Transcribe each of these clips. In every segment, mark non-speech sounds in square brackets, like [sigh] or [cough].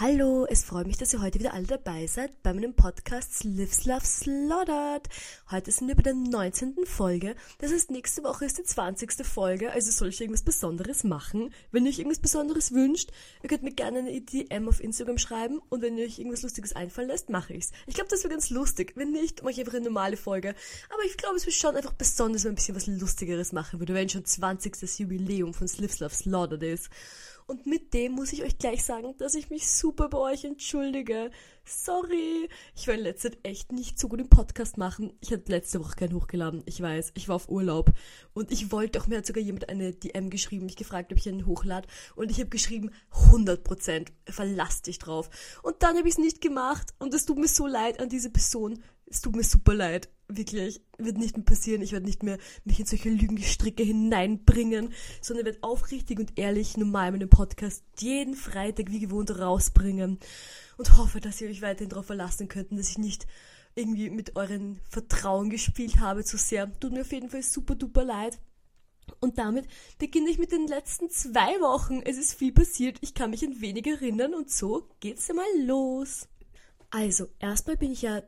Hallo, es freut mich, dass ihr heute wieder alle dabei seid bei meinem Podcast Lives Love Slaughtered. Heute sind wir bei der 19. Folge. Das heißt, nächste Woche ist die 20. Folge, also soll ich irgendwas Besonderes machen. Wenn ihr euch irgendwas Besonderes wünscht, ihr könnt mir gerne eine DM auf Instagram schreiben und wenn ihr euch irgendwas Lustiges einfallen lässt, mache ich's. Ich glaube, das wäre ganz lustig. Wenn nicht, mache ich einfach eine normale Folge. Aber ich glaube, es wäre schon einfach besonders, wenn man ein bisschen was Lustigeres machen würde, wenn schon 20. Jubiläum von Lives Love Slaughtered ist. Und mit dem muss ich euch gleich sagen, dass ich mich super bei euch entschuldige. Sorry. Ich war in letzter Zeit echt nicht so gut im Podcast machen. Ich hatte letzte Woche keinen hochgeladen. Ich weiß, ich war auf Urlaub. Und ich wollte auch, mir hat sogar jemand eine DM geschrieben, mich gefragt, ob ich einen hochlade. Und ich habe geschrieben, 100%, verlass dich drauf. Und dann habe ich es nicht gemacht. Und es tut mir so leid an diese Person. Es tut mir super leid. Wirklich. Wird nicht mehr passieren. Ich werde nicht mehr mich in solche Lügengestricke hineinbringen, sondern werde aufrichtig und ehrlich normal meinen Podcast jeden Freitag wie gewohnt rausbringen. Und hoffe, dass ihr euch weiterhin darauf verlassen könnt, dass ich nicht irgendwie mit euren Vertrauen gespielt habe zu sehr. Tut mir auf jeden Fall super duper leid. Und damit beginne ich mit den letzten zwei Wochen. Es ist viel passiert. Ich kann mich ein wenig erinnern und so geht's einmal los. Also, erstmal bin ich ja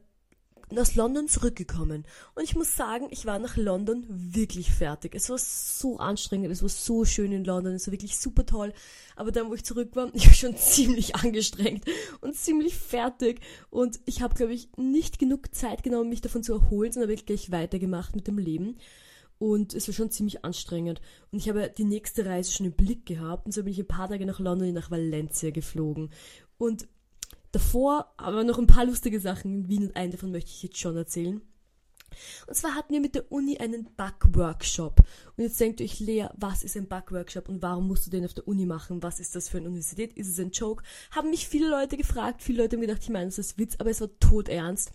aus London zurückgekommen. Und ich muss sagen, ich war nach London wirklich fertig. Es war so anstrengend, es war so schön in London, es war wirklich super toll. Aber dann, wo ich zurück war, [laughs] ich war schon ziemlich angestrengt und ziemlich fertig. Und ich habe, glaube ich, nicht genug Zeit genommen, mich davon zu erholen, sondern wirklich gleich weitergemacht mit dem Leben. Und es war schon ziemlich anstrengend. Und ich habe die nächste Reise schon im Blick gehabt. Und so bin ich ein paar Tage nach London, nach Valencia geflogen. Und Davor aber noch ein paar lustige Sachen in Wien und einen davon möchte ich jetzt schon erzählen. Und zwar hatten wir mit der Uni einen Backworkshop. Und jetzt denkt euch, Lea, was ist ein Backworkshop und warum musst du den auf der Uni machen? Was ist das für eine Universität? Ist es ein Joke? Haben mich viele Leute gefragt. Viele Leute haben gedacht, ich meine, das ist Witz, aber es war todernst.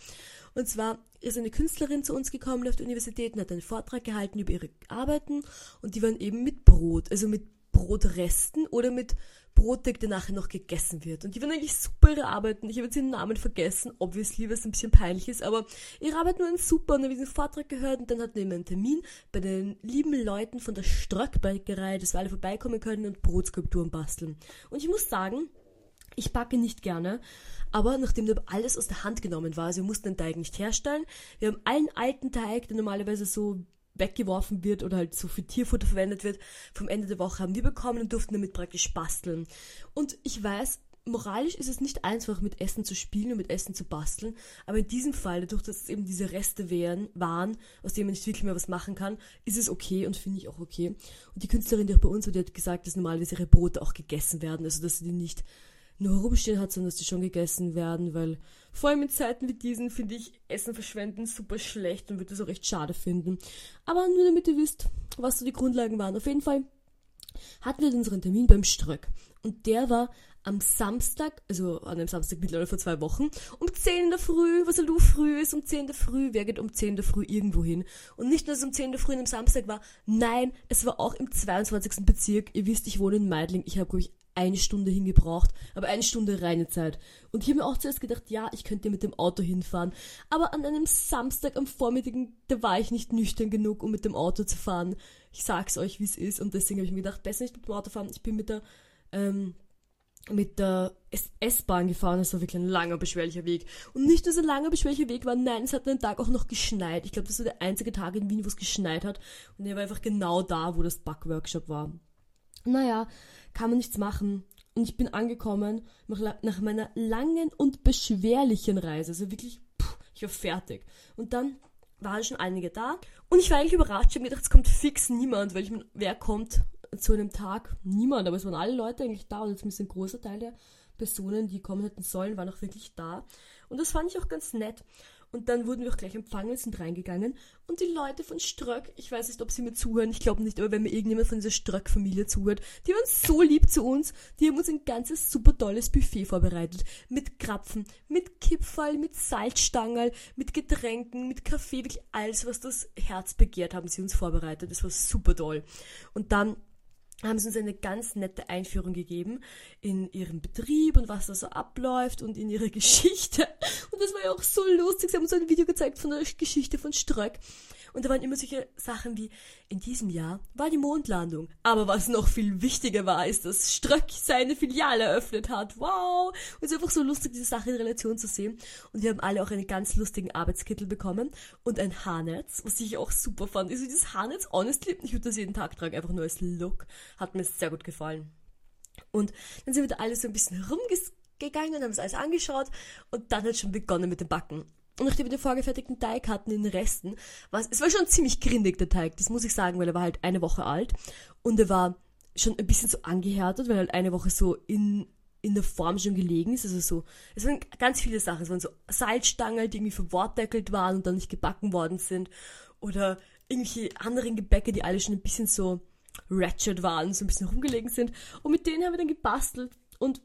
Und zwar ist eine Künstlerin zu uns gekommen auf der Universität und hat einen Vortrag gehalten über ihre Arbeiten und die waren eben mit Brot, also mit Brotresten oder mit Brotteig, der nachher noch gegessen wird. Und die waren eigentlich super ihre Arbeiten. Ich habe jetzt ihren Namen vergessen, obviously, was ein bisschen peinlich ist, aber ihre Arbeiten waren super und dann habe ich diesen Vortrag gehört und dann hatten wir einen Termin bei den lieben Leuten von der Ströckbäckerei, dass wir alle vorbeikommen können und Brotskulpturen basteln. Und ich muss sagen, ich backe nicht gerne, aber nachdem da alles aus der Hand genommen war, also wir mussten den Teig nicht herstellen, wir haben allen alten Teig, der normalerweise so weggeworfen wird oder halt so für Tierfutter verwendet wird, vom Ende der Woche haben wir bekommen und durften damit praktisch basteln. Und ich weiß, moralisch ist es nicht einfach, mit Essen zu spielen und mit Essen zu basteln, aber in diesem Fall, dadurch, dass es eben diese Reste wären, waren, aus denen man nicht wirklich mehr was machen kann, ist es okay und finde ich auch okay. Und die Künstlerin, die auch bei uns war, die hat gesagt, dass normalerweise ihre Brote auch gegessen werden, also dass sie die nicht nur herumstehen hat, sondern dass die schon gegessen werden, weil vor allem in Zeiten wie diesen finde ich Essen verschwenden super schlecht und würde das auch recht schade finden. Aber nur damit ihr wisst, was so die Grundlagen waren. Auf jeden Fall hatten wir unseren Termin beim Ströck. Und der war am Samstag, also an dem Samstag mittlerweile vor zwei Wochen, um 10 in der Früh, was du früh ist, um 10 in der Früh, wer geht um 10 in der Früh irgendwo hin? Und nicht nur, dass es um 10 in der Früh an einem Samstag war, nein, es war auch im 22. Bezirk. Ihr wisst, ich wohne in Meidling, ich habe, glaube ich, eine Stunde hingebraucht, aber eine Stunde reine Zeit. Und ich habe mir auch zuerst gedacht, ja, ich könnte mit dem Auto hinfahren. Aber an einem Samstag am Vormittag, da war ich nicht nüchtern genug, um mit dem Auto zu fahren. Ich sag's euch, wie es ist. Und deswegen habe ich mir gedacht, besser nicht mit dem Auto fahren. Ich bin mit der, ähm, mit der S-Bahn gefahren. Es war wirklich ein langer, beschwerlicher Weg. Und nicht nur so ein langer, beschwerlicher Weg war, nein, es hat den Tag auch noch geschneit. Ich glaube, das war der einzige Tag in Wien, wo es geschneit hat. Und er war einfach genau da, wo das Backworkshop war. Naja, kann man nichts machen. Und ich bin angekommen nach meiner langen und beschwerlichen Reise. Also wirklich, pff, ich war fertig. Und dann waren schon einige da. Und ich war eigentlich überrascht. Ich habe gedacht, es kommt fix niemand, weil ich meine, wer kommt zu einem Tag? Niemand. Aber es waren alle Leute eigentlich da. Und zumindest ein großer Teil der Personen, die kommen hätten sollen, waren auch wirklich da. Und das fand ich auch ganz nett. Und dann wurden wir auch gleich empfangen, sind reingegangen. Und die Leute von Ströck, ich weiß nicht, ob sie mir zuhören, ich glaube nicht, aber wenn mir irgendjemand von dieser Ströck-Familie zuhört, die waren so lieb zu uns. Die haben uns ein ganzes super tolles Buffet vorbereitet. Mit Krapfen, mit Kipferl, mit Salzstangerl, mit Getränken, mit Kaffee, wirklich alles, was das Herz begehrt, haben sie uns vorbereitet. Das war super toll. Und dann haben sie uns eine ganz nette Einführung gegeben in ihrem Betrieb und was da so abläuft und in ihre [laughs] Geschichte. Und das war ja auch so lustig. Sie haben uns ein Video gezeigt von der Geschichte von Ströck. Und da waren immer solche Sachen wie, in diesem Jahr war die Mondlandung. Aber was noch viel wichtiger war, ist, dass Ströck seine Filiale eröffnet hat. Wow! Und es ist einfach so lustig, diese Sache in Relation zu sehen. Und wir haben alle auch einen ganz lustigen Arbeitskittel bekommen und ein Haarnetz, was ich auch super fand. Also dieses Haarnetz, honestly, ich würde das jeden Tag tragen, einfach nur als Look. Hat mir sehr gut gefallen. Und dann sind wir da alle so ein bisschen rumgegangen und haben uns alles angeschaut und dann hat schon begonnen mit dem Backen. Und nachdem wir den vorgefertigten Teig hatten in den Resten, war es, war schon ziemlich grindig, der Teig, das muss ich sagen, weil er war halt eine Woche alt und er war schon ein bisschen so angehärtet, weil er halt eine Woche so in, in der Form schon gelegen ist. Also so, es waren ganz viele Sachen. Es waren so Salzstangen, die irgendwie verwortdeckelt waren und dann nicht gebacken worden sind. Oder irgendwelche anderen Gebäcke, die alle schon ein bisschen so ratchet waren, so ein bisschen rumgelegen sind. Und mit denen haben wir dann gebastelt. Und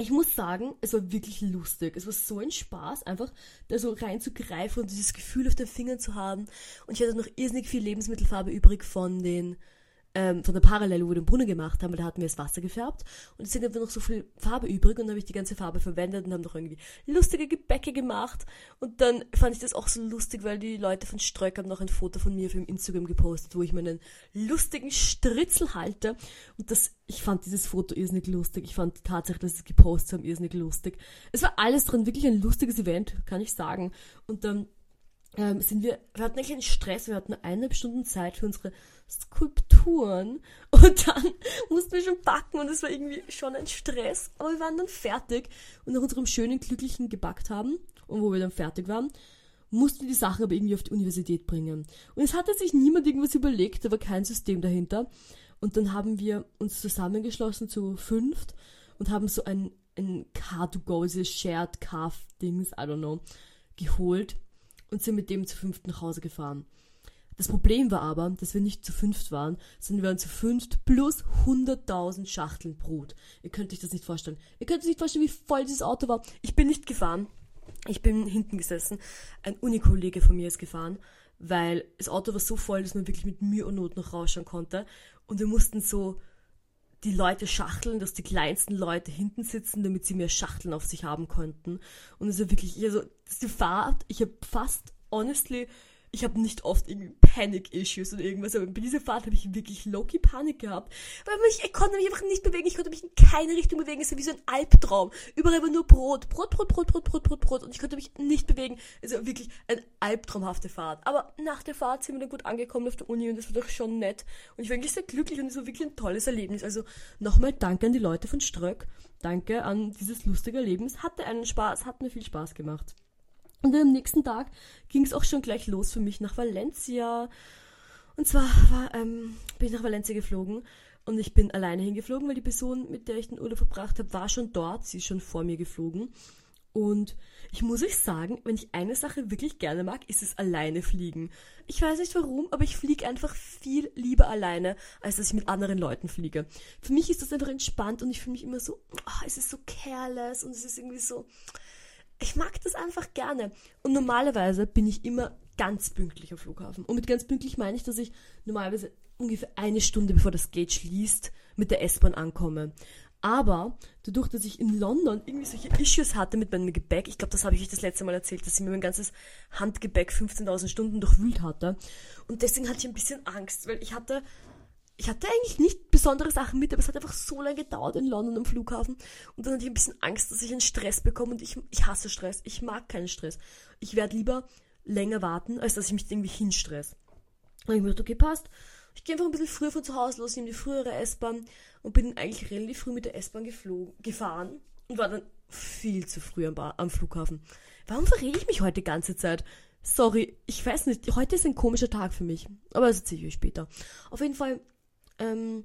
ich muss sagen, es war wirklich lustig. Es war so ein Spaß, einfach da so reinzugreifen und dieses Gefühl auf den Fingern zu haben. Und ich hatte noch irrsinnig viel Lebensmittelfarbe übrig von den ähm, von der Parallele, wo wir den Brunnen gemacht haben, weil da hatten wir das Wasser gefärbt und es sind einfach noch so viel Farbe übrig und dann habe ich die ganze Farbe verwendet und haben noch irgendwie lustige Gebäcke gemacht und dann fand ich das auch so lustig, weil die Leute von Streuk haben noch ein Foto von mir auf dem Instagram gepostet, wo ich meinen lustigen Stritzel halte und das, ich fand dieses Foto irrsinnig lustig, ich fand die Tatsache, dass sie es gepostet haben, irrsinnig lustig. Es war alles drin, wirklich ein lustiges Event, kann ich sagen und dann ähm, sind wir, wir hatten eigentlich einen Stress, wir hatten eineinhalb Stunden Zeit für unsere Skulpturen [laughs] und dann mussten wir schon backen und es war irgendwie schon ein Stress, aber wir waren dann fertig und nach unserem schönen, glücklichen gebackt haben und wo wir dann fertig waren, mussten wir die Sachen aber irgendwie auf die Universität bringen. Und es hatte sich niemand irgendwas überlegt, da war kein System dahinter. Und dann haben wir uns zusammengeschlossen zu fünft und haben so ein, ein Car-to-go, diese Shared Car-Dings, I don't know, geholt und sind mit dem zu fünft nach Hause gefahren. Das Problem war aber, dass wir nicht zu fünft waren, sondern wir waren zu fünft plus 100.000 Schachteln Brot. Ihr könnt euch das nicht vorstellen. Ihr könnt euch nicht vorstellen, wie voll dieses Auto war. Ich bin nicht gefahren. Ich bin hinten gesessen. Ein Unikollege von mir ist gefahren, weil das Auto war so voll, dass man wirklich mit Mühe und Not noch rausschauen konnte. Und wir mussten so die Leute schachteln, dass die kleinsten Leute hinten sitzen, damit sie mehr Schachteln auf sich haben konnten. Und es ist wirklich, also, das ist die Fahrt, ich habe fast, honestly, ich habe nicht oft irgendwie Panic-Issues oder irgendwas, aber bei dieser Fahrt habe ich wirklich low-key Panik gehabt, weil mich, ich konnte mich einfach nicht bewegen, ich konnte mich in keine Richtung bewegen, es war wie so ein Albtraum. Überall war nur Brot, Brot, Brot, Brot, Brot, Brot, Brot, Brot und ich konnte mich nicht bewegen. Also wirklich eine albtraumhafte Fahrt. Aber nach der Fahrt sind wir dann gut angekommen auf der Uni und das war doch schon nett und ich war wirklich sehr glücklich und es war wirklich ein tolles Erlebnis. Also nochmal danke an die Leute von Ströck, danke an dieses lustige Erlebnis, hatte einen Spaß, hat mir viel Spaß gemacht. Und dann am nächsten Tag ging es auch schon gleich los für mich nach Valencia. Und zwar war, ähm, bin ich nach Valencia geflogen und ich bin alleine hingeflogen, weil die Person, mit der ich den Urlaub verbracht habe, war schon dort. Sie ist schon vor mir geflogen. Und ich muss euch sagen, wenn ich eine Sache wirklich gerne mag, ist es alleine fliegen. Ich weiß nicht warum, aber ich fliege einfach viel lieber alleine, als dass ich mit anderen Leuten fliege. Für mich ist das einfach entspannt und ich fühle mich immer so, oh, es ist so careless und es ist irgendwie so, ich mag das einfach gerne. Und normalerweise bin ich immer ganz pünktlich am Flughafen. Und mit ganz pünktlich meine ich, dass ich normalerweise ungefähr eine Stunde bevor das Gate schließt mit der S-Bahn ankomme. Aber dadurch, dass ich in London irgendwie solche Issues hatte mit meinem Gepäck, ich glaube, das habe ich euch das letzte Mal erzählt, dass ich mir mein ganzes Handgepäck 15.000 Stunden durchwühlt hatte. Und deswegen hatte ich ein bisschen Angst, weil ich hatte ich hatte eigentlich nicht besondere Sachen mit, aber es hat einfach so lange gedauert in London am Flughafen. Und dann hatte ich ein bisschen Angst, dass ich einen Stress bekomme. Und ich, ich hasse Stress. Ich mag keinen Stress. Ich werde lieber länger warten, als dass ich mich irgendwie hinstress. Und ich mir gedacht, okay, passt. Ich gehe einfach ein bisschen früher von zu Hause los, nehme die frühere S-Bahn und bin eigentlich relativ früh mit der S-Bahn gefahren und war dann viel zu früh am, am Flughafen. Warum verrede ich mich heute die ganze Zeit? Sorry, ich weiß nicht, heute ist ein komischer Tag für mich. Aber das erzähle ich euch später. Auf jeden Fall ähm,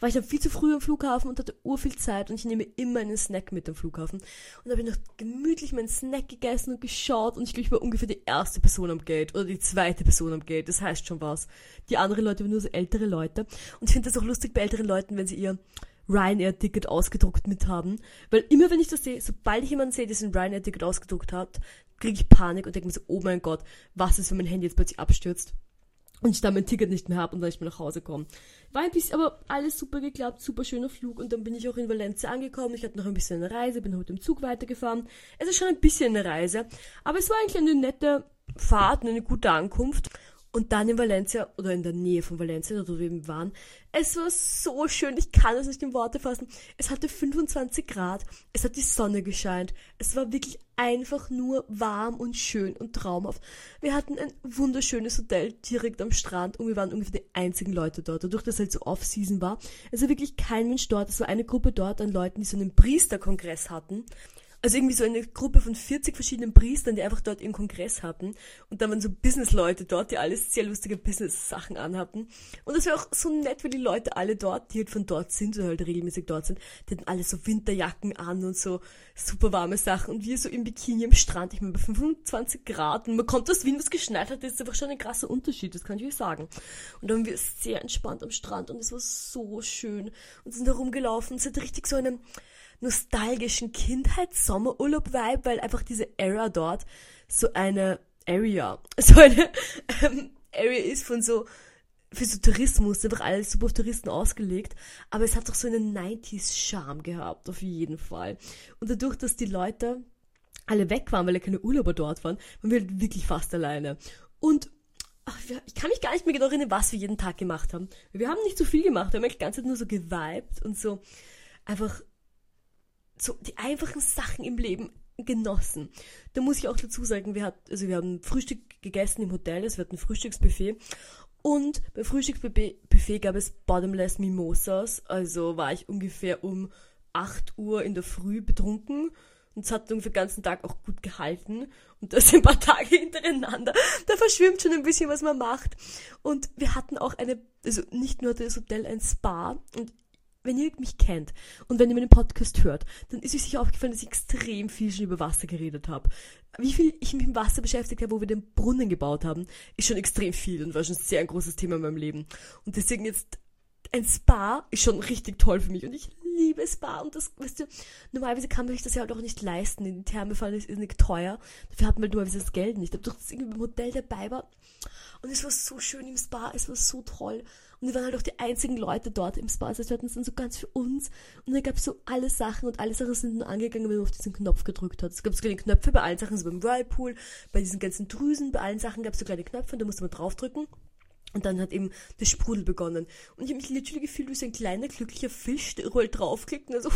war ich dann viel zu früh am Flughafen und hatte urviel Zeit und ich nehme immer einen Snack mit am Flughafen. Und da habe ich noch gemütlich meinen Snack gegessen und geschaut und ich glaube, ich war ungefähr die erste Person am Gate oder die zweite Person am Gate. Das heißt schon was. Die anderen Leute waren nur so ältere Leute. Und ich finde das auch lustig bei älteren Leuten, wenn sie ihr Ryanair-Ticket ausgedruckt mit haben. Weil immer wenn ich das sehe, sobald ich jemanden sehe, der ein Ryanair-Ticket ausgedruckt hat, kriege ich Panik und denke mir so, oh mein Gott, was ist, wenn mein Handy jetzt plötzlich abstürzt? Und ich dann mein Ticket nicht mehr habe und dann nicht mehr nach Hause komme. War ein bisschen, aber alles super geklappt, super schöner Flug und dann bin ich auch in Valencia angekommen. Ich hatte noch ein bisschen eine Reise, bin mit dem Zug weitergefahren. Es ist schon ein bisschen eine Reise, aber es war eigentlich eine nette Fahrt, eine gute Ankunft. Und dann in Valencia oder in der Nähe von Valencia, dort wo wir eben waren, es war so schön, ich kann es nicht in Worte fassen. Es hatte 25 Grad, es hat die Sonne gescheint, es war wirklich einfach nur warm und schön und traumhaft. Wir hatten ein wunderschönes Hotel direkt am Strand und wir waren ungefähr die einzigen Leute dort, dadurch, dass es halt so Off-Season war. Es war wirklich kein Mensch dort, es war eine Gruppe dort an Leuten, die so einen Priesterkongress hatten also irgendwie so eine Gruppe von 40 verschiedenen Priestern, die einfach dort ihren Kongress hatten. Und da waren so Businessleute dort, die alles sehr lustige Business-Sachen anhatten. Und das war auch so nett, weil die Leute alle dort, die halt von dort sind oder halt regelmäßig dort sind, die hatten alle so Winterjacken an und so super warme Sachen. Und wir so im Bikini am Strand, ich meine bei 25 Grad. Und man konnte das, wie es geschneit hat, das ist einfach schon ein krasser Unterschied, das kann ich euch sagen. Und dann waren wir sehr entspannt am Strand und es war so schön. Und sind da rumgelaufen. Es hat richtig so eine nostalgischen Kindheits-Sommerurlaub-Vibe, weil einfach diese Era dort so eine Area, [laughs] so eine ähm, Area ist von so für so Tourismus, einfach alles super auf Touristen ausgelegt, aber es hat doch so einen 90s-Charme gehabt, auf jeden Fall. Und dadurch, dass die Leute alle weg waren, weil ja keine Urlauber dort waren, waren wir halt wirklich fast alleine. Und ach, ich kann mich gar nicht mehr genau erinnern, was wir jeden Tag gemacht haben. Wir haben nicht so viel gemacht, wir haben eigentlich die ganze Zeit nur so geweibt und so einfach so die einfachen Sachen im Leben genossen. Da muss ich auch dazu sagen, wir hatten, also wir haben Frühstück gegessen im Hotel, es wird ein Frühstücksbuffet und beim Frühstücksbuffet gab es Bottomless Mimosas, also war ich ungefähr um 8 Uhr in der Früh betrunken und es hat ungefähr den ganzen Tag auch gut gehalten und das [laughs] ein paar Tage hintereinander. Da verschwimmt schon ein bisschen, was man macht. Und wir hatten auch eine, also nicht nur das Hotel, ein Spa und wenn ihr mich kennt und wenn ihr meinen Podcast hört, dann ist euch sicher aufgefallen, dass ich extrem viel schon über Wasser geredet habe. Wie viel ich mich mit Wasser beschäftigt habe, wo wir den Brunnen gebaut haben, ist schon extrem viel und war schon sehr ein großes Thema in meinem Leben. Und deswegen jetzt ein Spa ist schon richtig toll für mich und ich liebe Spa und das, weißt du, normalerweise kann man sich das ja auch nicht leisten. In die Therme fahren ist nicht teuer. Dafür hat man halt normalerweise das Geld nicht. Durch das irgendwie im Hotel dabei war und es war so schön im Spa, es war so toll. Und wir waren halt auch die einzigen Leute dort im Spa. Das heißt, wir hatten es dann so ganz für uns. Und dann gab es so alle Sachen und alle Sachen sind nur angegangen, wenn man auf diesen Knopf gedrückt hat. Es gab so kleine Knöpfe bei allen Sachen, so beim Whirlpool, bei diesen ganzen Drüsen, bei allen Sachen gab es so kleine Knöpfe und da musste man draufdrücken. Und dann hat eben das Sprudel begonnen. Und ich habe mich literally gefühlt wie so ein kleiner, glücklicher Fisch, der überall draufklickt und also,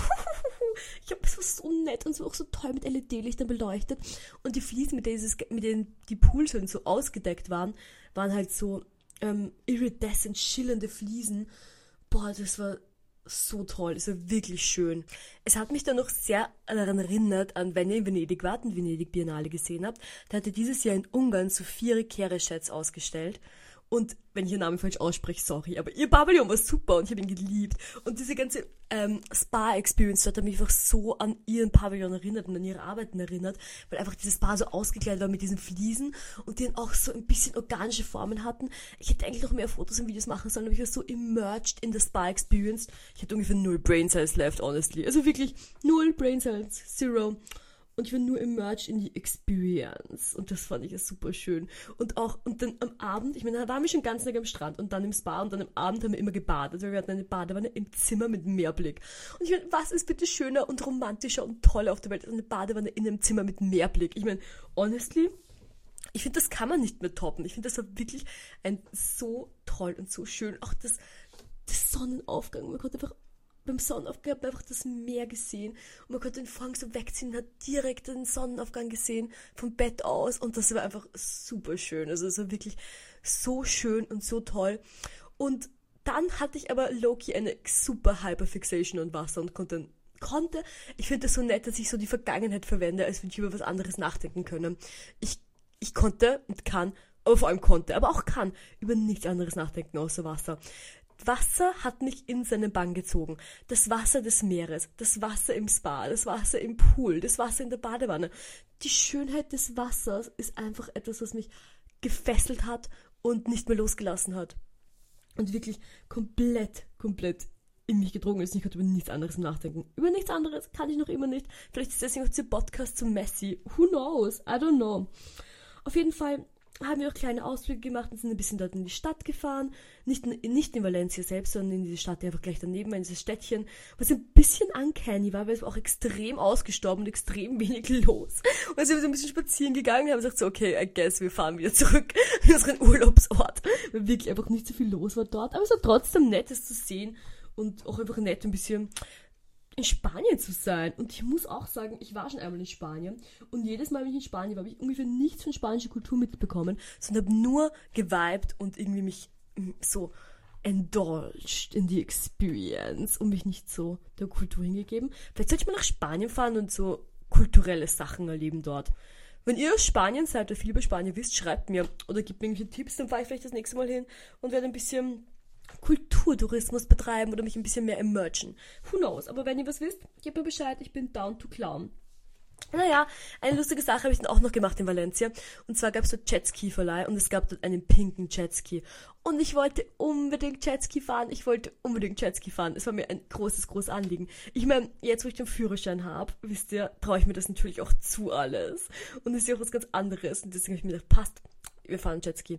[laughs] ich habe es so nett und so auch so toll mit LED-Lichtern beleuchtet. Und die Fliesen, mit denen, mit denen die Pools so ausgedeckt waren, waren halt so ähm, iridescent schillernde Fliesen. Boah, das war so toll, es war wirklich schön. Es hat mich dann noch sehr daran erinnert, an wenn ihr in Venedig wart und Venedig Biennale gesehen habt, da hatte dieses Jahr in Ungarn Sophia Kereschetz ausgestellt. Und wenn ich ihren Namen falsch ausspreche, sorry, aber ihr Pavillon war super und ich habe ihn geliebt. Und diese ganze ähm, Spa-Experience hat mich einfach so an ihren Pavillon erinnert und an ihre Arbeiten erinnert, weil einfach dieses Spa so ausgekleidet war mit diesen Fliesen und die dann auch so ein bisschen organische Formen hatten. Ich hätte eigentlich noch mehr Fotos und Videos machen sollen, aber ich war so immersed in the Spa-Experience. Ich hatte ungefähr null Brain Cells left, honestly. Also wirklich null Brain Cells, zero und ich war nur immersed in die Experience. Und das fand ich super schön. Und auch, und dann am Abend, ich meine, da waren wir schon ganz Tag am Strand und dann im Spa und dann am Abend haben wir immer gebadet. Also wir hatten eine Badewanne im Zimmer mit Meerblick. Und ich meine, was ist bitte schöner und romantischer und toller auf der Welt als eine Badewanne in einem Zimmer mit Meerblick? Ich meine, honestly, ich finde, das kann man nicht mehr toppen. Ich finde, das war wirklich ein so toll und so schön. Auch das, das Sonnenaufgang. Man konnte einfach beim Sonnenaufgang hat man einfach das Meer gesehen und man konnte den Vorhang so wegziehen und hat direkt den Sonnenaufgang gesehen vom Bett aus und das war einfach super schön. Also es war wirklich so schön und so toll. Und dann hatte ich aber Loki eine super Hyperfixation an Wasser und konnte konnte. Ich finde es so nett, dass ich so die Vergangenheit verwende, als würde ich über was anderes nachdenken können. Ich, ich konnte und kann, aber vor allem konnte, aber auch kann über nichts anderes nachdenken außer Wasser. Wasser hat mich in seinen Bann gezogen. Das Wasser des Meeres, das Wasser im Spa, das Wasser im Pool, das Wasser in der Badewanne. Die Schönheit des Wassers ist einfach etwas, was mich gefesselt hat und nicht mehr losgelassen hat. Und wirklich komplett, komplett in mich gedrungen ist. Ich konnte über nichts anderes nachdenken. Über nichts anderes kann ich noch immer nicht. Vielleicht ist deswegen auch dieser Podcast zu messy. Who knows? I don't know. Auf jeden Fall haben wir auch kleine Ausflüge gemacht und sind ein bisschen dort in die Stadt gefahren. Nicht, nicht in Valencia selbst, sondern in die Stadt, die einfach gleich daneben, in dieses Städtchen, was ein bisschen uncanny war, weil es war auch extrem ausgestorben und extrem wenig los. Und dann sind wir so ein bisschen spazieren gegangen und haben gesagt so, okay, I guess wir fahren wieder zurück in unseren Urlaubsort, weil wirklich einfach nicht so viel los war dort. Aber es war trotzdem nett, es zu sehen und auch einfach nett, ein bisschen in Spanien zu sein. Und ich muss auch sagen, ich war schon einmal in Spanien und jedes Mal, wenn ich in Spanien war, habe ich ungefähr nichts von spanischer Kultur mitbekommen, sondern habe nur geweibt und irgendwie mich mm, so indulged in die Experience und mich nicht so der Kultur hingegeben. Vielleicht sollte ich mal nach Spanien fahren und so kulturelle Sachen erleben dort. Wenn ihr aus Spanien seid oder viel über Spanien wisst, schreibt mir oder gebt mir irgendwelche Tipps, dann fahre ich vielleicht das nächste Mal hin und werde ein bisschen Kulturtourismus betreiben oder mich ein bisschen mehr immergen. Who knows? Aber wenn ihr was wisst, gebt mir Bescheid, ich bin down to clown. Naja, eine lustige Sache habe ich dann auch noch gemacht in Valencia. Und zwar gab es dort Jetski-Verleih und es gab dort einen pinken Jetski. Und ich wollte unbedingt Jetski fahren. Ich wollte unbedingt Jetski fahren. Es war mir ein großes, großes Anliegen. Ich meine, jetzt wo ich den Führerschein habe, wisst ihr, traue ich mir das natürlich auch zu alles. Und es ist ja auch was ganz anderes. Und deswegen habe ich mir gedacht, passt, wir fahren Jetski.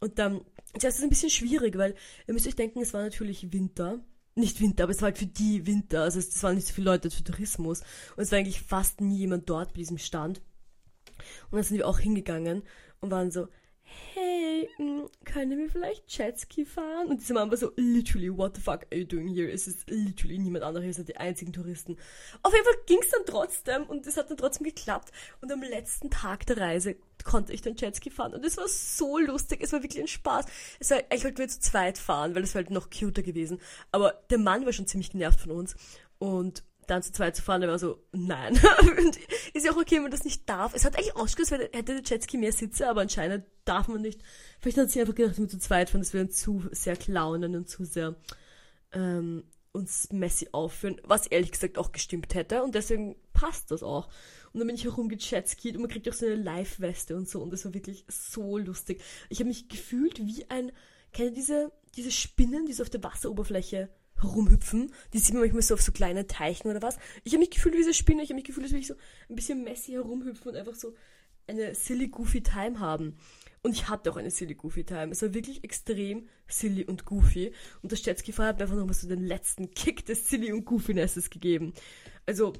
Und dann, das ist ein bisschen schwierig, weil ihr müsst euch denken, es war natürlich Winter nicht Winter, aber es war halt für die Winter. Also es, es waren nicht so viele Leute für Tourismus. Und es war eigentlich fast nie jemand dort bei diesem Stand. Und dann sind wir auch hingegangen und waren so, hey, hm, können wir vielleicht Jetski fahren? Und diese Mann war so, literally, what the fuck are you doing here? Es ist literally niemand anderes, ihr seid die einzigen Touristen. Auf jeden Fall ging es dann trotzdem und es hat dann trotzdem geklappt. Und am letzten Tag der Reise konnte ich dann Jetski fahren und es war so lustig, es war wirklich ein Spaß. Es war, ich wollte wir zu zweit fahren, weil es war halt noch cuter gewesen. Aber der Mann war schon ziemlich genervt von uns und dann zu zweit zu fahren, der war so, nein. [laughs] ist ja auch okay, wenn man das nicht darf. Es hat eigentlich ausgeschaut, als hätte der Jetski mehr Sitze, aber anscheinend darf man nicht. Vielleicht hat sie einfach gedacht, wir zu zweit fahren, wir dann zu sehr klaunen und zu sehr ähm, uns messy aufführen, was ehrlich gesagt auch gestimmt hätte und deswegen passt das auch. Und dann bin ich herumgejetskied und man kriegt auch so eine Live-Weste und so und das war wirklich so lustig. Ich habe mich gefühlt wie ein, kennt ihr diese, diese Spinnen, die so auf der Wasseroberfläche herumhüpfen. Die sieht man manchmal so auf so kleinen Teichen oder was. Ich habe mich gefühlt wie diese Spinne. Ich habe mich gefühlt, als würde ich so ein bisschen messy herumhüpfen und einfach so eine silly goofy Time haben. Und ich hatte auch eine silly goofy Time. Es war wirklich extrem silly und goofy. Und das Jetski-Fahrer hat mir einfach nochmal so den letzten Kick des silly und goofinesses gegeben. Also,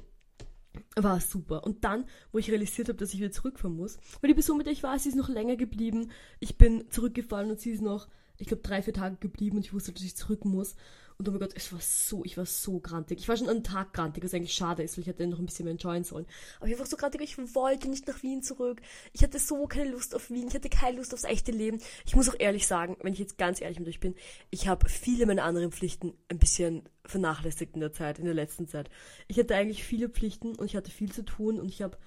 war super. Und dann, wo ich realisiert habe, dass ich wieder zurückfahren muss, weil die Person, mit der ich war, sie ist noch länger geblieben. Ich bin zurückgefahren und sie ist noch, ich glaube, drei, vier Tage geblieben und ich wusste, dass ich zurück muss. Und oh mein Gott, es war so, ich war so grantig. Ich war schon einen Tag grantig, was eigentlich schade ist, weil ich hätte noch ein bisschen mehr enjoyen sollen. Aber ich war so grantig, ich wollte nicht nach Wien zurück. Ich hatte so keine Lust auf Wien, ich hatte keine Lust aufs echte Leben. Ich muss auch ehrlich sagen, wenn ich jetzt ganz ehrlich mit euch bin, ich habe viele meiner anderen Pflichten ein bisschen vernachlässigt in der Zeit, in der letzten Zeit. Ich hatte eigentlich viele Pflichten und ich hatte viel zu tun und ich habe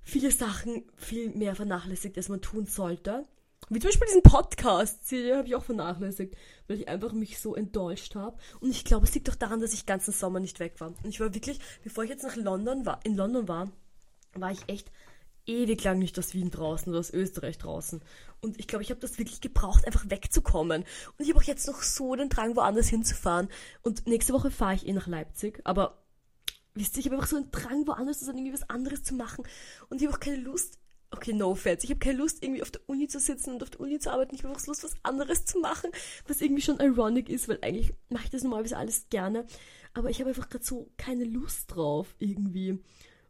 viele Sachen viel mehr vernachlässigt, als man tun sollte. Wie zum Beispiel diesen Podcast, den habe ich auch vernachlässigt, weil ich einfach mich so enttäuscht habe. Und ich glaube, es liegt doch daran, dass ich ganzen Sommer nicht weg war. Und ich war wirklich, bevor ich jetzt nach London war, in London war, war ich echt ewig lang nicht aus Wien draußen oder aus Österreich draußen. Und ich glaube, ich habe das wirklich gebraucht, einfach wegzukommen. Und ich habe auch jetzt noch so den Drang, woanders hinzufahren. Und nächste Woche fahre ich eh nach Leipzig. Aber wisst ihr, ich habe einfach so einen Drang, woanders zu sein, irgendwie was anderes zu machen. Und ich habe auch keine Lust, okay, no offense. Ich habe keine Lust, irgendwie auf der Uni zu sitzen und auf der Uni zu arbeiten. Ich habe einfach Lust, was anderes zu machen, was irgendwie schon ironic ist, weil eigentlich mache ich das normalerweise alles gerne. Aber ich habe einfach gerade so keine Lust drauf, irgendwie.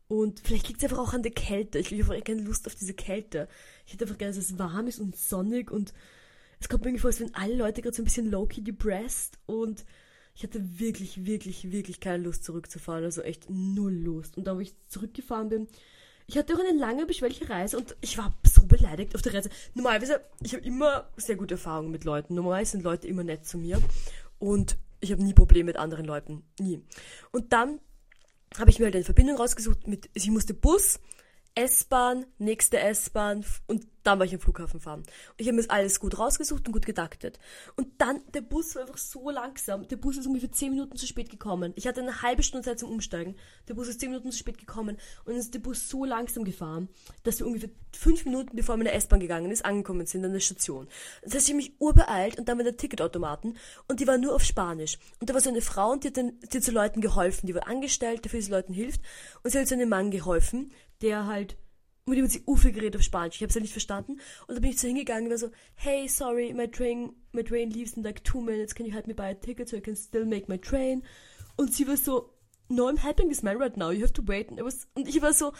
Und vielleicht liegt es einfach auch an der Kälte. Ich habe einfach keine Lust auf diese Kälte. Ich hätte einfach gerne, dass es warm ist und sonnig und es kommt mir irgendwie vor, als wenn alle Leute gerade so ein bisschen low-key depressed und ich hatte wirklich, wirklich, wirklich keine Lust zurückzufahren. Also echt null Lust. Und da, wo ich zurückgefahren bin, ich hatte auch eine lange, beschwerliche Reise und ich war so beleidigt auf der Reise. Normalerweise, ich habe immer sehr gute Erfahrungen mit Leuten. Normalerweise sind Leute immer nett zu mir und ich habe nie Probleme mit anderen Leuten. Nie. Und dann habe ich mir halt eine Verbindung rausgesucht mit, ich musste Bus, S-Bahn, nächste S-Bahn und dann war ich am Flughafen fahren. Und ich habe mir das alles gut rausgesucht und gut gedaktet. Und dann, der Bus war einfach so langsam. Der Bus ist ungefähr 10 Minuten zu spät gekommen. Ich hatte eine halbe Stunde Zeit zum Umsteigen. Der Bus ist 10 Minuten zu spät gekommen. Und dann ist der Bus so langsam gefahren, dass wir ungefähr 5 Minuten, bevor meine S-Bahn gegangen ist, angekommen sind an der Station. Das heißt, ich habe mich urbeeilt und dann mit der Ticketautomaten. Und die war nur auf Spanisch. Und da war so eine Frau und die hat, den, die hat so Leuten geholfen. Die war angestellt, der für diese Leuten hilft. Und sie hat so einem Mann geholfen, der halt mit ihm hat sie Ufe geredet auf Spanisch. Ich habe es ja nicht verstanden. Und dann bin ich so hingegangen und war so, hey, sorry, my train, my train leaves in like two minutes. Can you help me buy a ticket so I can still make my train? Und sie war so, no, I'm helping this man right now. You have to wait. And, was, und ich war so,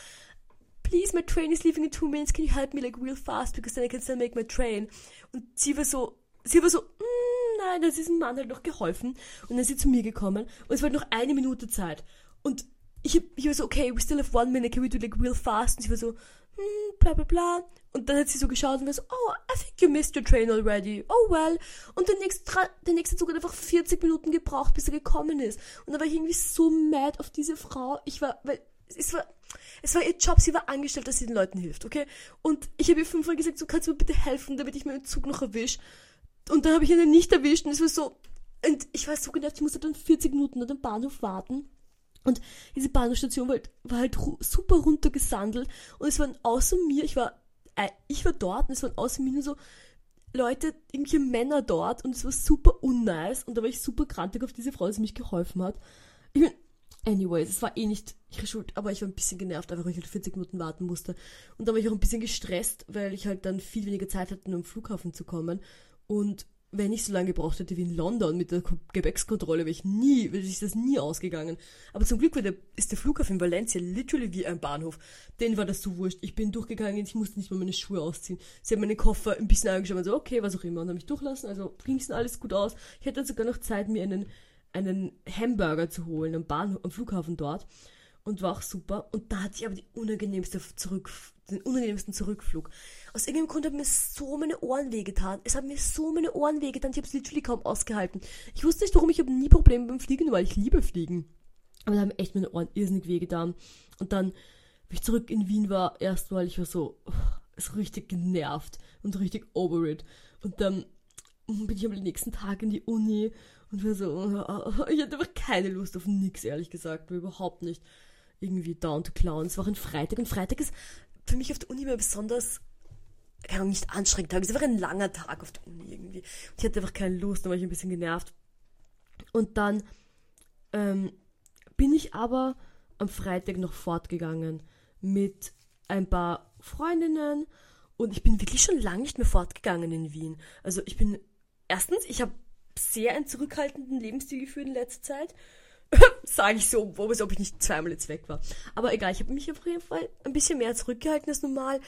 please, my train is leaving in two minutes. Can you help me like real fast because then I can still make my train? Und sie war so, sie war so, mm, nein, da ist diesem Mann halt noch geholfen. Und dann ist sie zu mir gekommen und es war noch eine Minute Zeit. Und ich, ich war so, okay, we still have one minute, can we do like real fast? Und sie war so, hm, bla bla bla. Und dann hat sie so geschaut und war so, oh, I think you missed your train already. Oh well. Und der nächste, der nächste Zug hat einfach 40 Minuten gebraucht, bis er gekommen ist. Und da war ich irgendwie so mad auf diese Frau. Ich war, weil es war, es war ihr Job, sie war angestellt, dass sie den Leuten hilft, okay? Und ich habe ihr fünfmal gesagt, so kannst du mir bitte helfen, damit ich meinen Zug noch erwische. Und dann habe ich ihn nicht erwischt und es war so, und ich war so genervt, ich musste dann 40 Minuten an dem Bahnhof warten. Und diese Bahnhofstation war halt, war halt super runtergesandelt und es waren außer mir, ich war, äh, ich war dort und es waren außer mir nur so Leute, irgendwelche Männer dort und es war super unnice und da war ich super grantig auf diese Frau, die mich geholfen hat. Ich bin, anyways, es war eh nicht ihre Schuld, aber ich war ein bisschen genervt, einfach weil ich halt 40 Minuten warten musste. Und dann war ich auch ein bisschen gestresst, weil ich halt dann viel weniger Zeit hatte, um am Flughafen zu kommen. Und wenn ich so lange gebraucht hätte wie in London mit der Gepäckskontrolle, wäre ich nie, wäre ich das nie ausgegangen. Aber zum Glück der, ist der Flughafen in Valencia literally wie ein Bahnhof. Den war das so wurscht. Ich bin durchgegangen, ich musste nicht mal meine Schuhe ausziehen. Sie haben meine Koffer ein bisschen angeschaut und so, okay, was auch immer, und haben mich durchlassen. Also ging es alles gut aus. Ich hatte sogar noch Zeit, mir einen, einen Hamburger zu holen am Bahnhof, am Flughafen dort. Und war auch super. Und da hatte ich aber die unangenehmste Zurück, den unangenehmsten Zurückflug. Aus irgendeinem Grund haben mir so meine Ohren wehgetan. Es haben mir so meine Ohren wehgetan. Ich habe es literally kaum ausgehalten. Ich wusste nicht warum, ich habe nie Probleme beim Fliegen, weil ich liebe Fliegen. Aber da haben echt meine Ohren irrsinnig wehgetan. Und dann, wie ich zurück in Wien war, erstmal, ich war so, oh, ist richtig genervt und richtig over it. Und dann bin ich am nächsten Tag in die Uni und war so, oh, ich hatte einfach keine Lust auf nix, ehrlich gesagt, überhaupt nicht irgendwie down to clown. Es war ein Freitag und Freitag ist für mich auf der Uni immer besonders keine Ahnung, nicht anstrengend Tag. Es war ein langer Tag auf der Uni irgendwie. Und ich hatte einfach keine Lust, da war ich ein bisschen genervt. Und dann ähm, bin ich aber am Freitag noch fortgegangen mit ein paar Freundinnen und ich bin wirklich schon lange nicht mehr fortgegangen in Wien. Also ich bin erstens, ich habe sehr einen zurückhaltenden Lebensstil geführt in letzter Zeit. [laughs] Sage ich so, als ob ich nicht zweimal jetzt weg war. Aber egal, ich habe mich auf jeden Fall ein bisschen mehr zurückgehalten als normal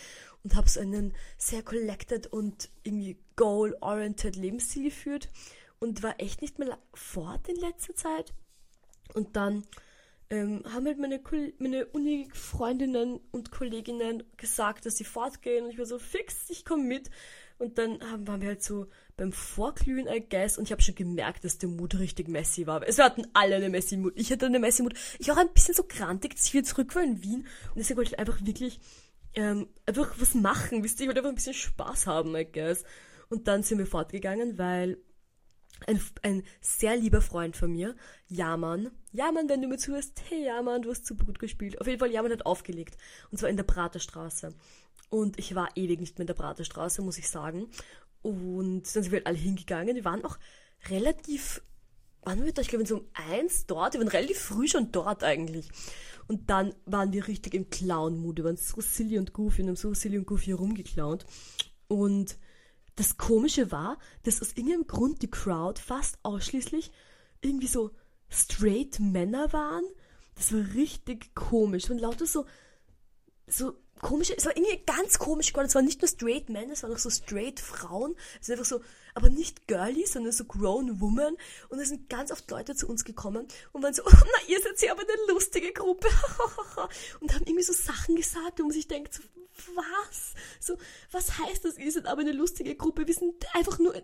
und habe so einen sehr collected und irgendwie goal-oriented Lebensstil geführt und war echt nicht mehr fort in letzter Zeit. Und dann ähm, haben halt meine, meine Uni-Freundinnen und Kolleginnen gesagt, dass sie fortgehen und ich war so fix, ich komme mit. Und dann haben, waren wir halt so beim Vorglühen, I guess, und ich habe schon gemerkt, dass der Mut richtig messy war. Es hatten alle eine messy Mut. Ich hatte eine messy Mut. Ich war auch ein bisschen so grantig, dass ich wieder zurück war in Wien und deswegen wollte ich einfach wirklich ähm, einfach was machen, wisst ihr, ich wollte einfach ein bisschen Spaß haben, I guess. Und dann sind wir fortgegangen, weil ein, ein sehr lieber Freund von mir, Jaman, Jaman, wenn du mir zuhörst, hey Jaman, du hast super gut gespielt. Auf jeden Fall, Jaman hat aufgelegt. Und zwar in der Praterstraße. Und ich war ewig nicht mehr in der Praterstraße, muss ich sagen. Und dann sind wir halt alle hingegangen. Wir waren auch relativ, waren wir da, ich glaube, so um eins dort. Wir waren relativ früh schon dort eigentlich. Und dann waren wir richtig im Clown-Mood. Wir waren so silly und goofy und haben so silly und goofy herumgeklaunt. Und das Komische war, dass aus irgendeinem Grund die Crowd fast ausschließlich irgendwie so straight Männer waren. Das war richtig komisch. Und lauter so, so komische, es war irgendwie ganz komisch geworden. Es waren nicht nur straight Men, es waren auch so straight Frauen. Es sind einfach so, aber nicht girly, sondern so grown women. Und es sind ganz oft Leute zu uns gekommen und waren so, [laughs] oh, na, ihr seid ja aber eine lustige Gruppe. [laughs] und haben irgendwie so Sachen gesagt, wo man sich denkt, so, was? So, was heißt das? Ihr seid aber eine lustige Gruppe. Wir sind einfach nur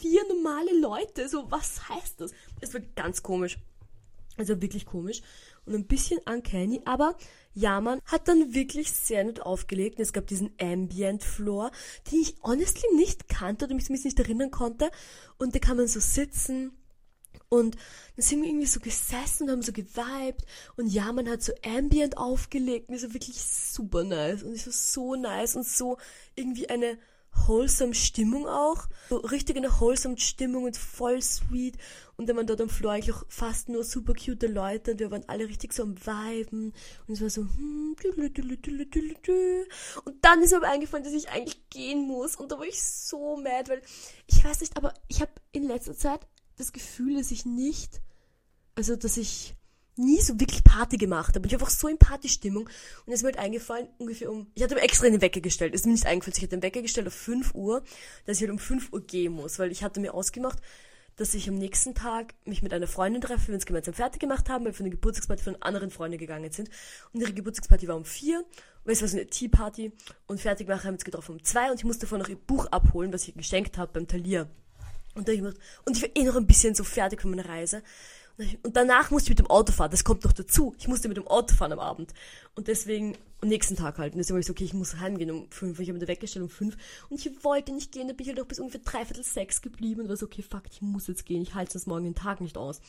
vier normale Leute. So, was heißt das? Es war ganz komisch. Also wirklich komisch und ein bisschen uncanny, aber ja, man hat dann wirklich sehr nett aufgelegt. Es gab diesen Ambient Floor, den ich honestly nicht kannte oder mich nicht erinnern konnte. Und da kann man so sitzen und dann sind wir irgendwie so gesessen und haben so geweibt. Und ja, man hat so Ambient aufgelegt und ist so wirklich super nice. Und ist so, so nice und so irgendwie eine wholesome Stimmung auch. So richtig eine wholesome Stimmung und voll sweet. Und dann waren dort am Floor eigentlich auch fast nur super cute Leute und wir waren alle richtig so am Viben. Und es war so, hm, und dann ist mir aber eingefallen, dass ich eigentlich gehen muss. Und da war ich so mad, weil ich weiß nicht, aber ich habe in letzter Zeit das Gefühl, dass ich nicht, also dass ich nie so wirklich Party gemacht habe. Ich war einfach so in Partystimmung. Und es ist mir halt eingefallen, ungefähr um, ich hatte mir extra einen Wecker gestellt. Es ist mir nicht eingefallen, ich hatte einen Wecker gestellt auf 5 Uhr, dass ich halt um 5 Uhr gehen muss, weil ich hatte mir ausgemacht, dass ich am nächsten Tag mich mit einer Freundin treffe, wir uns gemeinsam fertig gemacht haben, weil wir für eine Geburtstagsparty von anderen Freunden gegangen sind. Und ihre Geburtstagsparty war um 4, weil es war so eine Tea-Party. Und fertig machen haben wir uns getroffen um 2 und ich musste davon noch ihr Buch abholen, was ich geschenkt habe beim Talier. Und, da ich gedacht, und ich war eh noch ein bisschen so fertig von meiner Reise. Und danach musste ich mit dem Auto fahren. Das kommt noch dazu. Ich musste mit dem Auto fahren am Abend. Und deswegen, am nächsten Tag halt. Und deswegen war ich so, okay, ich muss heimgehen um fünf. Ich habe mir weggestellt um fünf. Und ich wollte nicht gehen. Da bin ich halt auch bis ungefähr dreiviertel sechs geblieben. Und war so, okay, fuck, ich muss jetzt gehen. Ich halte das morgen den Tag nicht aus.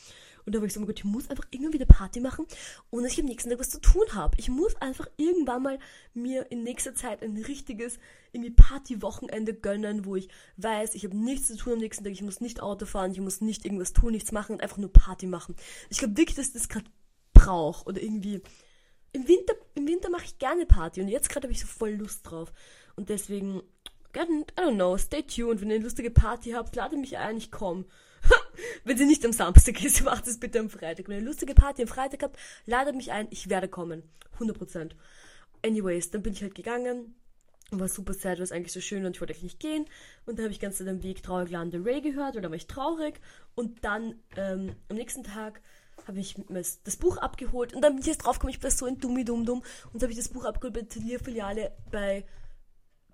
Und da war ich so, oh Gott, ich muss einfach irgendwann wieder Party machen, ohne dass ich am nächsten Tag was zu tun habe. Ich muss einfach irgendwann mal mir in nächster Zeit ein richtiges irgendwie Party-Wochenende gönnen, wo ich weiß, ich habe nichts zu tun am nächsten Tag, ich muss nicht Auto fahren, ich muss nicht irgendwas tun, nichts machen und einfach nur Party machen. Ich glaube wirklich, dass ich das gerade brauche oder irgendwie im Winter, im Winter mache ich gerne Party und jetzt gerade habe ich so voll Lust drauf. Und deswegen, I don't know, stay tuned. Wenn ihr eine lustige Party habt, lade mich ein, ich komme. [laughs] Wenn sie nicht am Samstag ist, [laughs] macht es bitte am Freitag. Wenn ihr eine lustige Party am Freitag habt, ladet mich ein, ich werde kommen. 100%. Anyways, dann bin ich halt gegangen. War super sad, war eigentlich so schön und ich wollte eigentlich nicht gehen. Und dann habe ich ganz den Weg Traurig Lande Ray gehört, oder war ich traurig. Und dann ähm, am nächsten Tag habe ich das Buch abgeholt und dann bin ich jetzt draufgekommen, ich bin so ein Dummi Dumm Dumm und dann habe ich das Buch abgeholt bei Turnierfiliale bei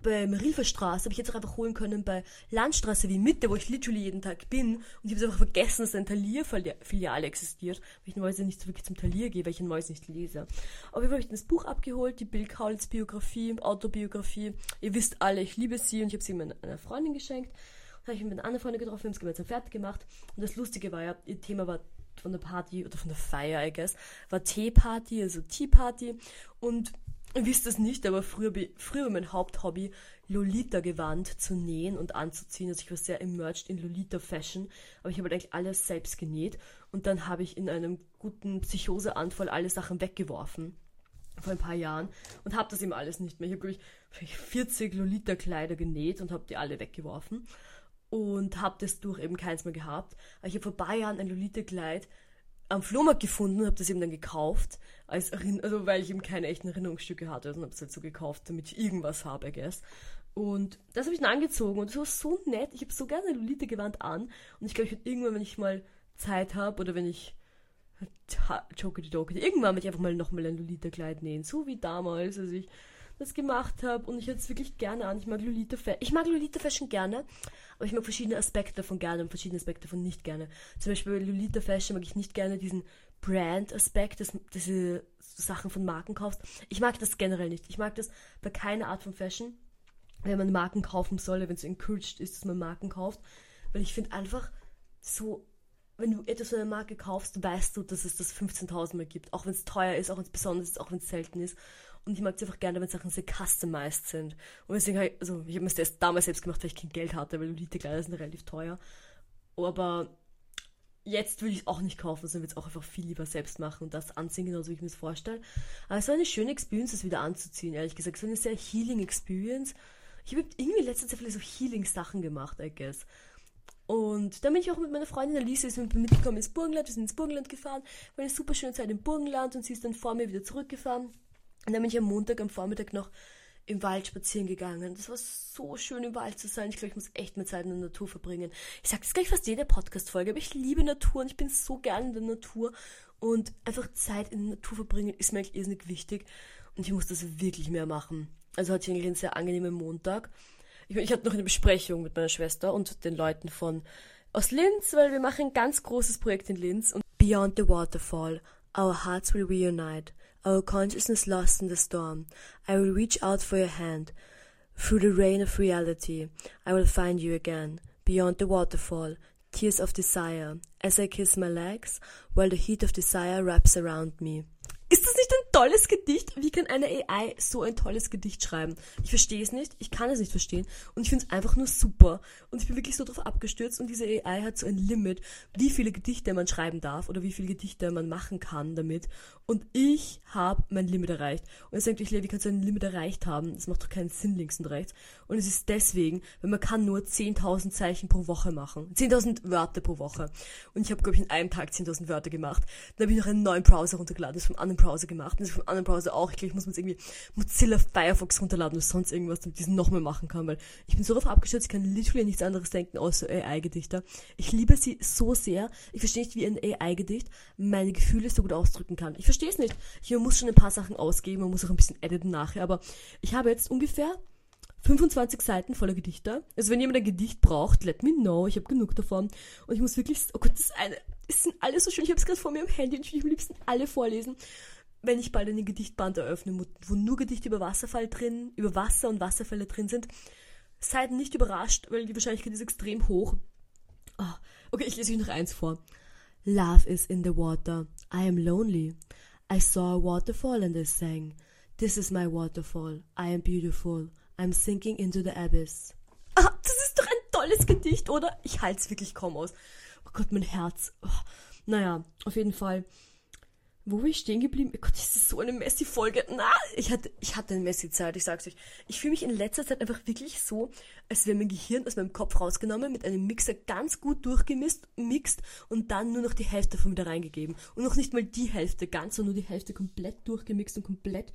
bei Marilferstraße habe ich jetzt auch einfach holen können bei Landstraße wie Mitte, wo ich literally jeden Tag bin. Und ich habe einfach vergessen, dass ein Talier-Filiale existiert, weil ich normalerweise nicht so wirklich zum Talier gehe, weil ich neues nicht lese. Aber ich habe ich das Buch abgeholt, die Bill Kaulitz Biografie, Autobiografie. Ihr wisst alle, ich liebe sie und ich habe sie meiner Freundin geschenkt. Dann habe ich mich mit einer anderen Freundin getroffen, wir haben es gemeinsam fertig gemacht. Und das Lustige war ja, ihr Thema war von der Party oder von der Feier, I guess, war Teeparty, also Tea Party. Und Ihr wisst es nicht, aber früher, früher war mein Haupthobby, Lolita-Gewand zu nähen und anzuziehen. Also ich war sehr immersed in Lolita-Fashion, aber ich habe halt eigentlich alles selbst genäht. Und dann habe ich in einem guten Psychoseanfall alle Sachen weggeworfen. Vor ein paar Jahren. Und habe das eben alles nicht mehr. Ich habe, glaube ich, 40 Lolita-Kleider genäht und habe die alle weggeworfen. Und habe das durch eben keins mehr gehabt. Aber ich habe vor ein paar Jahren ein Lolita-Kleid am Flohmarkt gefunden, habe das eben dann gekauft, als Erinn also weil ich eben keine echten Erinnerungsstücke hatte, und habe es halt so gekauft, damit ich irgendwas habe, I guess. Und das habe ich dann angezogen und das war so nett. Ich habe so gerne Lolita-Gewand an und ich glaube, ich werde irgendwann, wenn ich mal Zeit habe oder wenn ich Jokety Dokety, irgendwann werde ich einfach mal nochmal ein Lolita-Kleid nähen, so wie damals, als ich das gemacht habe und ich hätte es wirklich gerne an. Ich mag Lolita Fashion. Ich mag Lolita Fashion gerne, aber ich mag verschiedene Aspekte davon gerne und verschiedene Aspekte davon nicht gerne. Zum Beispiel bei Lolita Fashion mag ich nicht gerne diesen Brand-Aspekt, dass diese Sachen von Marken kaufst. Ich mag das generell nicht. Ich mag das bei keiner Art von Fashion, wenn man Marken kaufen soll, wenn es encouraged ist, dass man Marken kauft. Weil ich finde einfach so, wenn du etwas von einer Marke kaufst, weißt du, dass es das 15.000 Mal gibt. Auch wenn es teuer ist, auch wenn es besonders ist, auch wenn es selten ist. Und ich mag es einfach gerne, wenn Sachen sehr customized sind. Und deswegen habe ich, also ich habe mir das damals selbst gemacht, weil ich kein Geld hatte, weil Elite-Kleider sind relativ teuer. Aber jetzt würde ich es auch nicht kaufen, sondern würde es auch einfach viel lieber selbst machen und das anziehen, genauso wie ich mir das vorstelle. Aber es war eine schöne Experience, das wieder anzuziehen, ehrlich gesagt. Es war eine sehr healing Experience. Ich habe irgendwie letzte Zeit viele so Healing-Sachen gemacht, I guess. Und dann bin ich auch mit meiner Freundin Alice mitgekommen ins Burgenland. Wir sind ins Burgenland gefahren. War eine super schöne Zeit im Burgenland und sie ist dann vor mir wieder zurückgefahren. Und dann bin ich am Montag, am Vormittag noch im Wald spazieren gegangen. Das war so schön im Wald zu sein. Ich glaube, ich muss echt mehr Zeit in der Natur verbringen. Ich sage das gleich fast jede Podcast-Folge, aber ich liebe Natur und ich bin so gern in der Natur. Und einfach Zeit in der Natur verbringen ist mir eigentlich irrsinnig wichtig. Und ich muss das wirklich mehr machen. Also hatte ich eigentlich einen sehr angenehmen Montag. Ich, ich hatte noch eine Besprechung mit meiner Schwester und den Leuten von aus Linz, weil wir machen ein ganz großes Projekt in Linz. Und Beyond the Waterfall, Our Hearts Will Reunite. Our consciousness lost in the storm. I will reach out for your hand. Through the rain of reality, I will find you again, beyond the waterfall, tears of desire, as I kiss my legs, while the heat of desire wraps around me. Tolles Gedicht? Wie kann eine AI so ein tolles Gedicht schreiben? Ich verstehe es nicht, ich kann es nicht verstehen und ich finde es einfach nur super. Und ich bin wirklich so drauf abgestürzt und diese AI hat so ein Limit, wie viele Gedichte man schreiben darf oder wie viele Gedichte man machen kann damit. Und ich habe mein Limit erreicht. Und jetzt denkt euch, wie kannst du ein Limit erreicht haben? Das macht doch keinen Sinn links und rechts. Und es ist deswegen, weil man kann nur 10.000 Zeichen pro Woche machen. 10.000 Wörter pro Woche. Und ich habe, glaube ich, in einem Tag 10.000 Wörter gemacht. Dann habe ich noch einen neuen Browser runtergeladen, das vom anderen Browser gemacht. Und das vom anderen Browser auch. Ich glaube, ich muss mir jetzt irgendwie Mozilla Firefox runterladen oder sonst irgendwas, damit ich das nochmal machen kann. Weil ich bin so darauf abgestürzt, ich kann literally nichts anderes denken, außer AI-Gedichte. Ich liebe sie so sehr. Ich verstehe nicht, wie ein AI-Gedicht meine Gefühle so gut ausdrücken kann. Ich verstehe es nicht. Ich muss schon ein paar Sachen ausgeben, man muss auch ein bisschen editen nachher, aber ich habe jetzt ungefähr 25 Seiten voller Gedichte. Also wenn jemand ein Gedicht braucht, let me know. Ich habe genug davon. Und ich muss wirklich, oh Gott, das eine, es sind alle so schön. Ich habe es gerade vor mir im Handy und ich will am liebsten alle vorlesen. Wenn ich bald eine Gedichtband eröffne, wo nur Gedichte über Wasserfall drin, über Wasser und Wasserfälle drin sind, seid nicht überrascht, weil die Wahrscheinlichkeit ist extrem hoch. Oh, okay, ich lese euch noch eins vor. Love is in the water. I am lonely. I saw a waterfall and I sang. This is my waterfall. I am beautiful. I'm sinking into the abyss. Ah, das ist doch ein tolles Gedicht, oder? Ich halte es wirklich kaum aus. Oh Gott, mein Herz. Oh. Naja, auf jeden Fall. Wo bin ich stehen geblieben? Oh Gott, das ist so eine Messi-Folge. Na, ich hatte, ich hatte eine Messi-Zeit, ich sag's euch. Ich fühle mich in letzter Zeit einfach wirklich so, als wäre mein Gehirn aus meinem Kopf rausgenommen, mit einem Mixer ganz gut durchgemischt, mixt und dann nur noch die Hälfte davon wieder reingegeben. Und noch nicht mal die Hälfte ganz, sondern nur die Hälfte komplett durchgemixt und komplett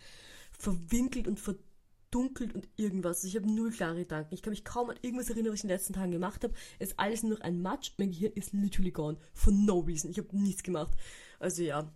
verwinkelt und verdunkelt und irgendwas. Also ich habe null klare Gedanken. Ich kann mich kaum an irgendwas erinnern, was ich in den letzten Tagen gemacht habe. Es ist alles nur noch ein Matsch. Mein Gehirn ist literally gone. For no reason. Ich habe nichts gemacht. Also ja,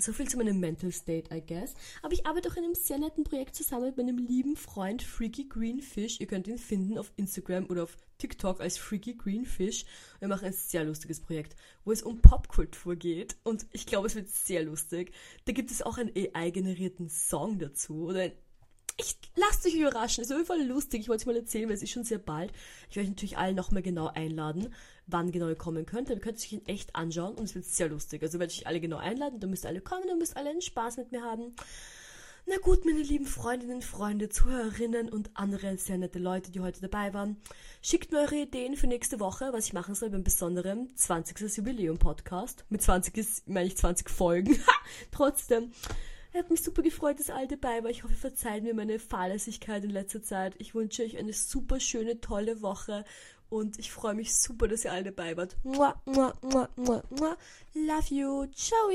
so viel zu meinem Mental State, I guess. Aber ich arbeite auch in einem sehr netten Projekt zusammen mit meinem lieben Freund Freaky Green Fish. Ihr könnt ihn finden auf Instagram oder auf TikTok als Freaky Green Fish. Wir machen ein sehr lustiges Projekt, wo es um Popkultur geht. Und ich glaube, es wird sehr lustig. Da gibt es auch einen AI-generierten Song dazu oder ein ich lasst euch überraschen. Ist auf jeden Fall lustig. Ich wollte es mal erzählen, weil es ist schon sehr bald. Ich werde euch natürlich alle nochmal genau einladen, wann genau ihr kommen könnt. Dann könnt ihr euch ihn echt anschauen und es wird sehr lustig. Also werde ich alle genau einladen. Dann müsst ihr alle kommen, dann müsst alle einen Spaß mit mir haben. Na gut, meine lieben Freundinnen, Freunde, Zuhörerinnen und andere sehr nette Leute, die heute dabei waren. Schickt mir eure Ideen für nächste Woche, was ich machen soll beim besonderen 20. Jubiläum-Podcast. Mit 20 ist, meine ich 20 Folgen. [laughs] Trotzdem. Hat mich super gefreut, dass alle dabei war. Ich hoffe, ihr verzeiht mir meine Fahrlässigkeit in letzter Zeit. Ich wünsche euch eine super schöne, tolle Woche und ich freue mich super, dass ihr alle dabei wart. Mua, mua, mua, mua, mua. Love you. Ciao.